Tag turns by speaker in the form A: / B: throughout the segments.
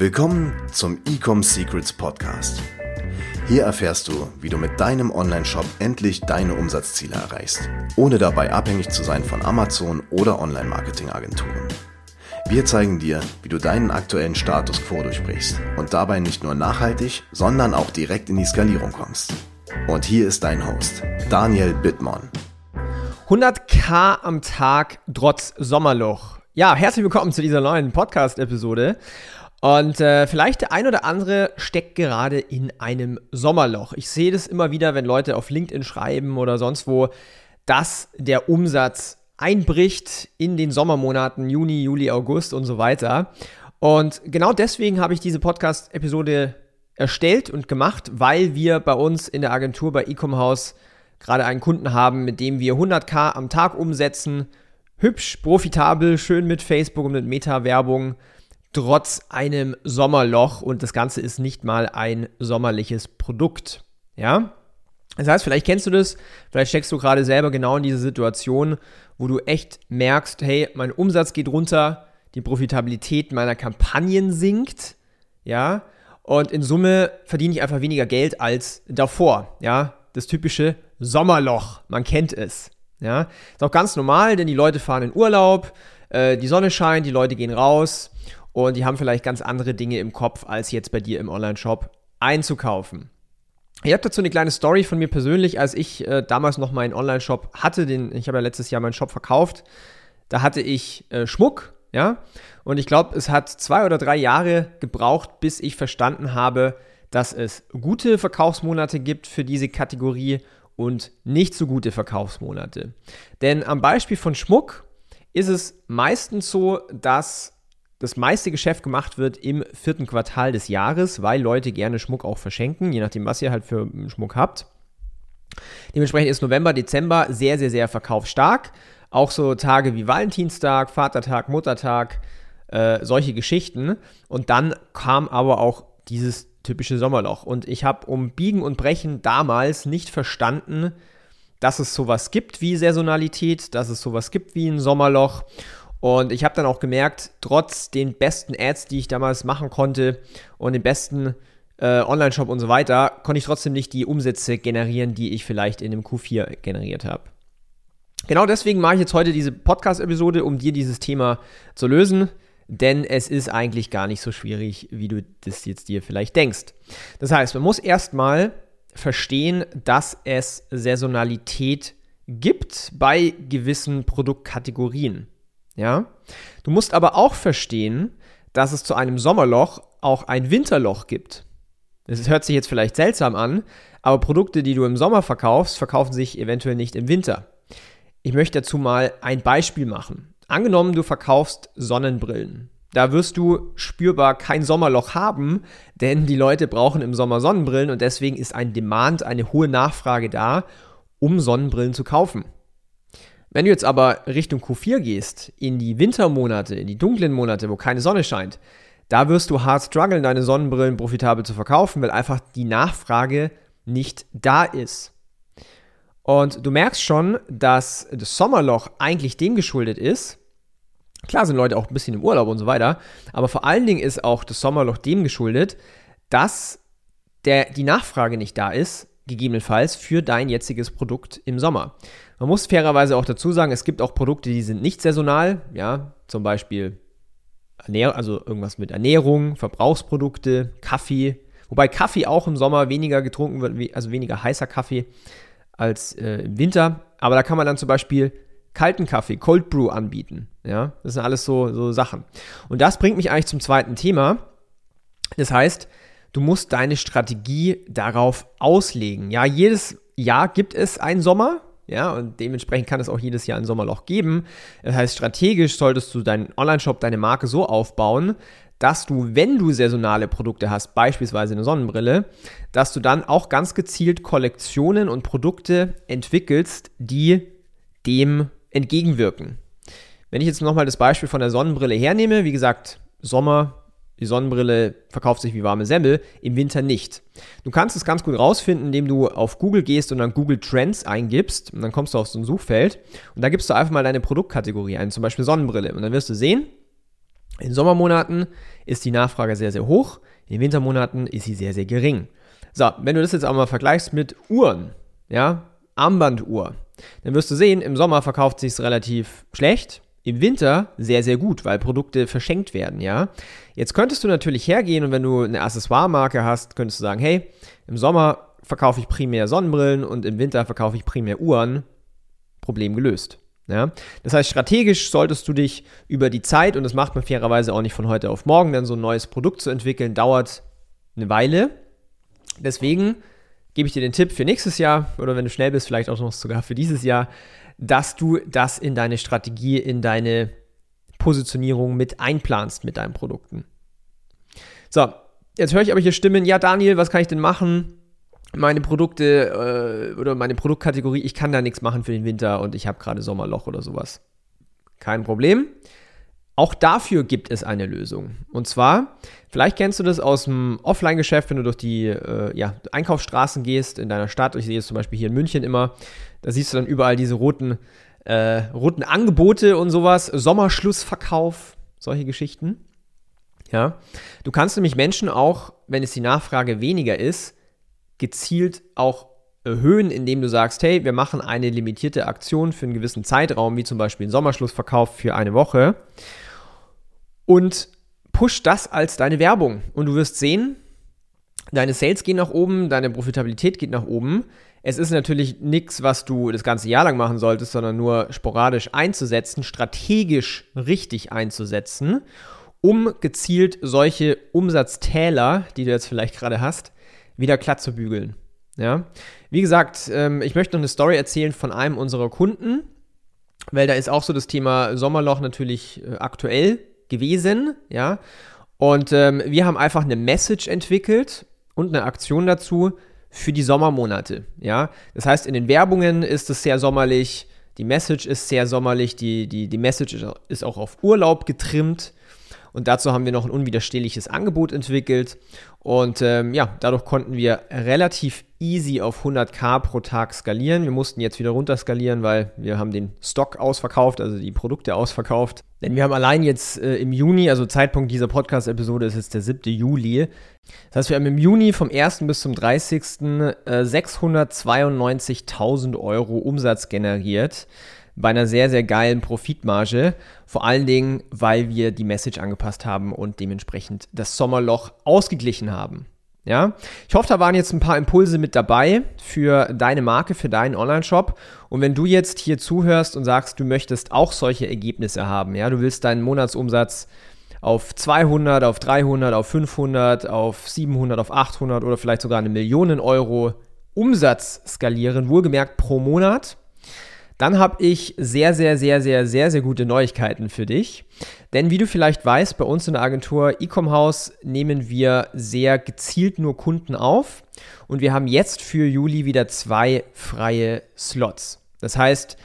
A: Willkommen zum Ecom Secrets Podcast. Hier erfährst du, wie du mit deinem Online-Shop endlich deine Umsatzziele erreichst, ohne dabei abhängig zu sein von Amazon oder Online-Marketing-Agenturen. Wir zeigen dir, wie du deinen aktuellen Status quo durchbrichst und dabei nicht nur nachhaltig, sondern auch direkt in die Skalierung kommst. Und hier ist dein Host, Daniel Bittmann.
B: 100k am Tag trotz Sommerloch. Ja, herzlich willkommen zu dieser neuen Podcast-Episode. Und äh, vielleicht der ein oder andere steckt gerade in einem Sommerloch. Ich sehe das immer wieder, wenn Leute auf LinkedIn schreiben oder sonst wo, dass der Umsatz einbricht in den Sommermonaten Juni, Juli, August und so weiter. Und genau deswegen habe ich diese Podcast-Episode erstellt und gemacht, weil wir bei uns in der Agentur bei Ecom House gerade einen Kunden haben, mit dem wir 100k am Tag umsetzen. Hübsch, profitabel, schön mit Facebook und mit Meta-Werbung, trotz einem Sommerloch und das Ganze ist nicht mal ein sommerliches Produkt. Ja? Das heißt, vielleicht kennst du das, vielleicht steckst du gerade selber genau in diese Situation, wo du echt merkst, hey, mein Umsatz geht runter, die Profitabilität meiner Kampagnen sinkt, ja, und in Summe verdiene ich einfach weniger Geld als davor, ja, das typische Sommerloch, man kennt es. Ja, ist auch ganz normal, denn die Leute fahren in Urlaub, äh, die Sonne scheint, die Leute gehen raus und die haben vielleicht ganz andere Dinge im Kopf, als jetzt bei dir im Online-Shop einzukaufen. Ich habe dazu eine kleine Story von mir persönlich, als ich äh, damals noch meinen Online-Shop hatte, den ich habe ja letztes Jahr meinen Shop verkauft. Da hatte ich äh, Schmuck, ja, und ich glaube, es hat zwei oder drei Jahre gebraucht, bis ich verstanden habe, dass es gute Verkaufsmonate gibt für diese Kategorie und nicht so gute Verkaufsmonate. Denn am Beispiel von Schmuck ist es meistens so, dass das meiste Geschäft gemacht wird im vierten Quartal des Jahres, weil Leute gerne Schmuck auch verschenken, je nachdem, was ihr halt für Schmuck habt. Dementsprechend ist November, Dezember sehr, sehr, sehr verkaufsstark. Auch so Tage wie Valentinstag, Vatertag, Muttertag, äh, solche Geschichten. Und dann kam aber auch dieses typische Sommerloch. Und ich habe um Biegen und Brechen damals nicht verstanden, dass es sowas gibt wie Saisonalität, dass es sowas gibt wie ein Sommerloch. Und ich habe dann auch gemerkt, trotz den besten Ads, die ich damals machen konnte und den besten äh, Online-Shop und so weiter, konnte ich trotzdem nicht die Umsätze generieren, die ich vielleicht in dem Q4 generiert habe. Genau deswegen mache ich jetzt heute diese Podcast-Episode, um dir dieses Thema zu lösen denn es ist eigentlich gar nicht so schwierig, wie du das jetzt dir vielleicht denkst. Das heißt, man muss erstmal verstehen, dass es Saisonalität gibt bei gewissen Produktkategorien. Ja? Du musst aber auch verstehen, dass es zu einem Sommerloch auch ein Winterloch gibt. Das hört sich jetzt vielleicht seltsam an, aber Produkte, die du im Sommer verkaufst, verkaufen sich eventuell nicht im Winter. Ich möchte dazu mal ein Beispiel machen. Angenommen, du verkaufst Sonnenbrillen. Da wirst du spürbar kein Sommerloch haben, denn die Leute brauchen im Sommer Sonnenbrillen und deswegen ist ein Demand, eine hohe Nachfrage da, um Sonnenbrillen zu kaufen. Wenn du jetzt aber Richtung Q4 gehst, in die Wintermonate, in die dunklen Monate, wo keine Sonne scheint, da wirst du hart strugglen, deine Sonnenbrillen profitabel zu verkaufen, weil einfach die Nachfrage nicht da ist. Und du merkst schon, dass das Sommerloch eigentlich dem geschuldet ist. Klar sind Leute auch ein bisschen im Urlaub und so weiter, aber vor allen Dingen ist auch das Sommerloch dem geschuldet, dass der, die Nachfrage nicht da ist, gegebenenfalls für dein jetziges Produkt im Sommer. Man muss fairerweise auch dazu sagen, es gibt auch Produkte, die sind nicht saisonal, ja, zum Beispiel Ernähr also irgendwas mit Ernährung, Verbrauchsprodukte, Kaffee, wobei Kaffee auch im Sommer weniger getrunken wird, also weniger heißer Kaffee als äh, im Winter. Aber da kann man dann zum Beispiel kalten Kaffee, Cold Brew anbieten. Ja, das sind alles so, so Sachen. Und das bringt mich eigentlich zum zweiten Thema. Das heißt, du musst deine Strategie darauf auslegen. Ja, jedes Jahr gibt es einen Sommer. Ja, und dementsprechend kann es auch jedes Jahr ein Sommerloch geben. Das heißt, strategisch solltest du deinen Online-Shop, deine Marke so aufbauen, dass du, wenn du saisonale Produkte hast, beispielsweise eine Sonnenbrille, dass du dann auch ganz gezielt Kollektionen und Produkte entwickelst, die dem entgegenwirken. Wenn ich jetzt nochmal das Beispiel von der Sonnenbrille hernehme, wie gesagt, Sommer, die Sonnenbrille verkauft sich wie warme Semmel, im Winter nicht. Du kannst es ganz gut rausfinden, indem du auf Google gehst und dann Google Trends eingibst und dann kommst du auf so ein Suchfeld und da gibst du einfach mal deine Produktkategorie ein, zum Beispiel Sonnenbrille und dann wirst du sehen, In Sommermonaten ist die Nachfrage sehr, sehr hoch, in Wintermonaten ist sie sehr, sehr gering. So, wenn du das jetzt auch mal vergleichst mit Uhren, ja, Armbanduhr, dann wirst du sehen, im Sommer verkauft sich es relativ schlecht, im Winter sehr, sehr gut, weil Produkte verschenkt werden, ja. Jetzt könntest du natürlich hergehen und wenn du eine Accessoire-Marke hast, könntest du sagen, hey, im Sommer verkaufe ich primär Sonnenbrillen und im Winter verkaufe ich primär Uhren. Problem gelöst. Ja? Das heißt, strategisch solltest du dich über die Zeit, und das macht man fairerweise auch nicht von heute auf morgen, denn so ein neues Produkt zu entwickeln, dauert eine Weile. Deswegen gebe ich dir den Tipp für nächstes Jahr oder wenn du schnell bist, vielleicht auch noch sogar für dieses Jahr, dass du das in deine Strategie, in deine Positionierung mit einplanst mit deinen Produkten. So, jetzt höre ich aber hier Stimmen, ja Daniel, was kann ich denn machen? Meine Produkte äh, oder meine Produktkategorie, ich kann da nichts machen für den Winter und ich habe gerade Sommerloch oder sowas. Kein Problem. Auch dafür gibt es eine Lösung. Und zwar, vielleicht kennst du das aus dem Offline-Geschäft, wenn du durch die äh, ja, Einkaufsstraßen gehst in deiner Stadt. Ich sehe es zum Beispiel hier in München immer. Da siehst du dann überall diese roten, äh, roten Angebote und sowas. Sommerschlussverkauf, solche Geschichten. Ja. Du kannst nämlich Menschen auch, wenn es die Nachfrage weniger ist, gezielt auch erhöhen, indem du sagst, hey, wir machen eine limitierte Aktion für einen gewissen Zeitraum, wie zum Beispiel einen Sommerschlussverkauf für eine Woche und push das als deine Werbung. Und du wirst sehen, deine Sales gehen nach oben, deine Profitabilität geht nach oben. Es ist natürlich nichts, was du das ganze Jahr lang machen solltest, sondern nur sporadisch einzusetzen, strategisch richtig einzusetzen, um gezielt solche Umsatztäler, die du jetzt vielleicht gerade hast, wieder glatt zu bügeln. Ja? Wie gesagt, ähm, ich möchte noch eine Story erzählen von einem unserer Kunden, weil da ist auch so das Thema Sommerloch natürlich äh, aktuell gewesen, ja. Und ähm, wir haben einfach eine Message entwickelt und eine Aktion dazu für die Sommermonate, ja. Das heißt, in den Werbungen ist es sehr sommerlich, die Message ist sehr sommerlich, die, die, die Message ist auch auf Urlaub getrimmt. Und dazu haben wir noch ein unwiderstehliches Angebot entwickelt. Und ähm, ja, dadurch konnten wir relativ easy auf 100k pro Tag skalieren. Wir mussten jetzt wieder runter skalieren, weil wir haben den Stock ausverkauft, also die Produkte ausverkauft. Denn wir haben allein jetzt äh, im Juni, also Zeitpunkt dieser Podcast-Episode ist jetzt der 7. Juli. Das heißt, wir haben im Juni vom 1. bis zum 30. Äh, 692.000 Euro Umsatz generiert bei einer sehr, sehr geilen Profitmarge. Vor allen Dingen, weil wir die Message angepasst haben und dementsprechend das Sommerloch ausgeglichen haben. Ja, ich hoffe, da waren jetzt ein paar Impulse mit dabei für deine Marke, für deinen Online-Shop. Und wenn du jetzt hier zuhörst und sagst, du möchtest auch solche Ergebnisse haben, ja, du willst deinen Monatsumsatz auf 200, auf 300, auf 500, auf 700, auf 800 oder vielleicht sogar eine Million Euro Umsatz skalieren, wohlgemerkt pro Monat, dann habe ich sehr, sehr, sehr, sehr, sehr, sehr gute Neuigkeiten für dich. Denn wie du vielleicht weißt, bei uns in der Agentur Ecom House nehmen wir sehr gezielt nur Kunden auf. Und wir haben jetzt für Juli wieder zwei freie Slots. Das heißt,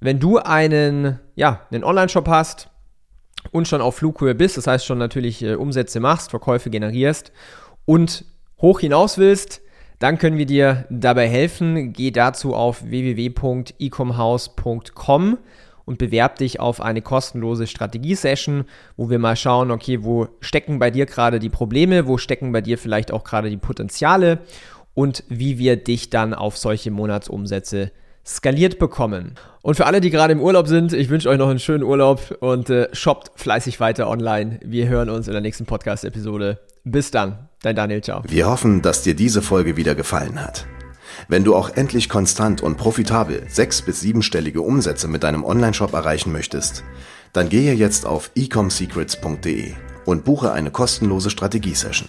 B: wenn du einen, ja, einen Online-Shop hast und schon auf Flughöhe bist, das heißt schon natürlich äh, Umsätze machst, Verkäufe generierst und hoch hinaus willst, dann können wir dir dabei helfen. Geh dazu auf www.ecomhouse.com und bewerb dich auf eine kostenlose Strategiesession, wo wir mal schauen, okay, wo stecken bei dir gerade die Probleme, wo stecken bei dir vielleicht auch gerade die Potenziale und wie wir dich dann auf solche Monatsumsätze skaliert bekommen. Und für alle, die gerade im Urlaub sind, ich wünsche euch noch einen schönen Urlaub und äh, shoppt fleißig weiter online. Wir hören uns in der nächsten Podcast-Episode. Bis dann, dein Daniel, ciao.
A: Wir hoffen, dass dir diese Folge wieder gefallen hat. Wenn du auch endlich konstant und profitabel sechs- bis siebenstellige Umsätze mit deinem Onlineshop erreichen möchtest, dann gehe jetzt auf ecomsecrets.de und buche eine kostenlose Strategiesession.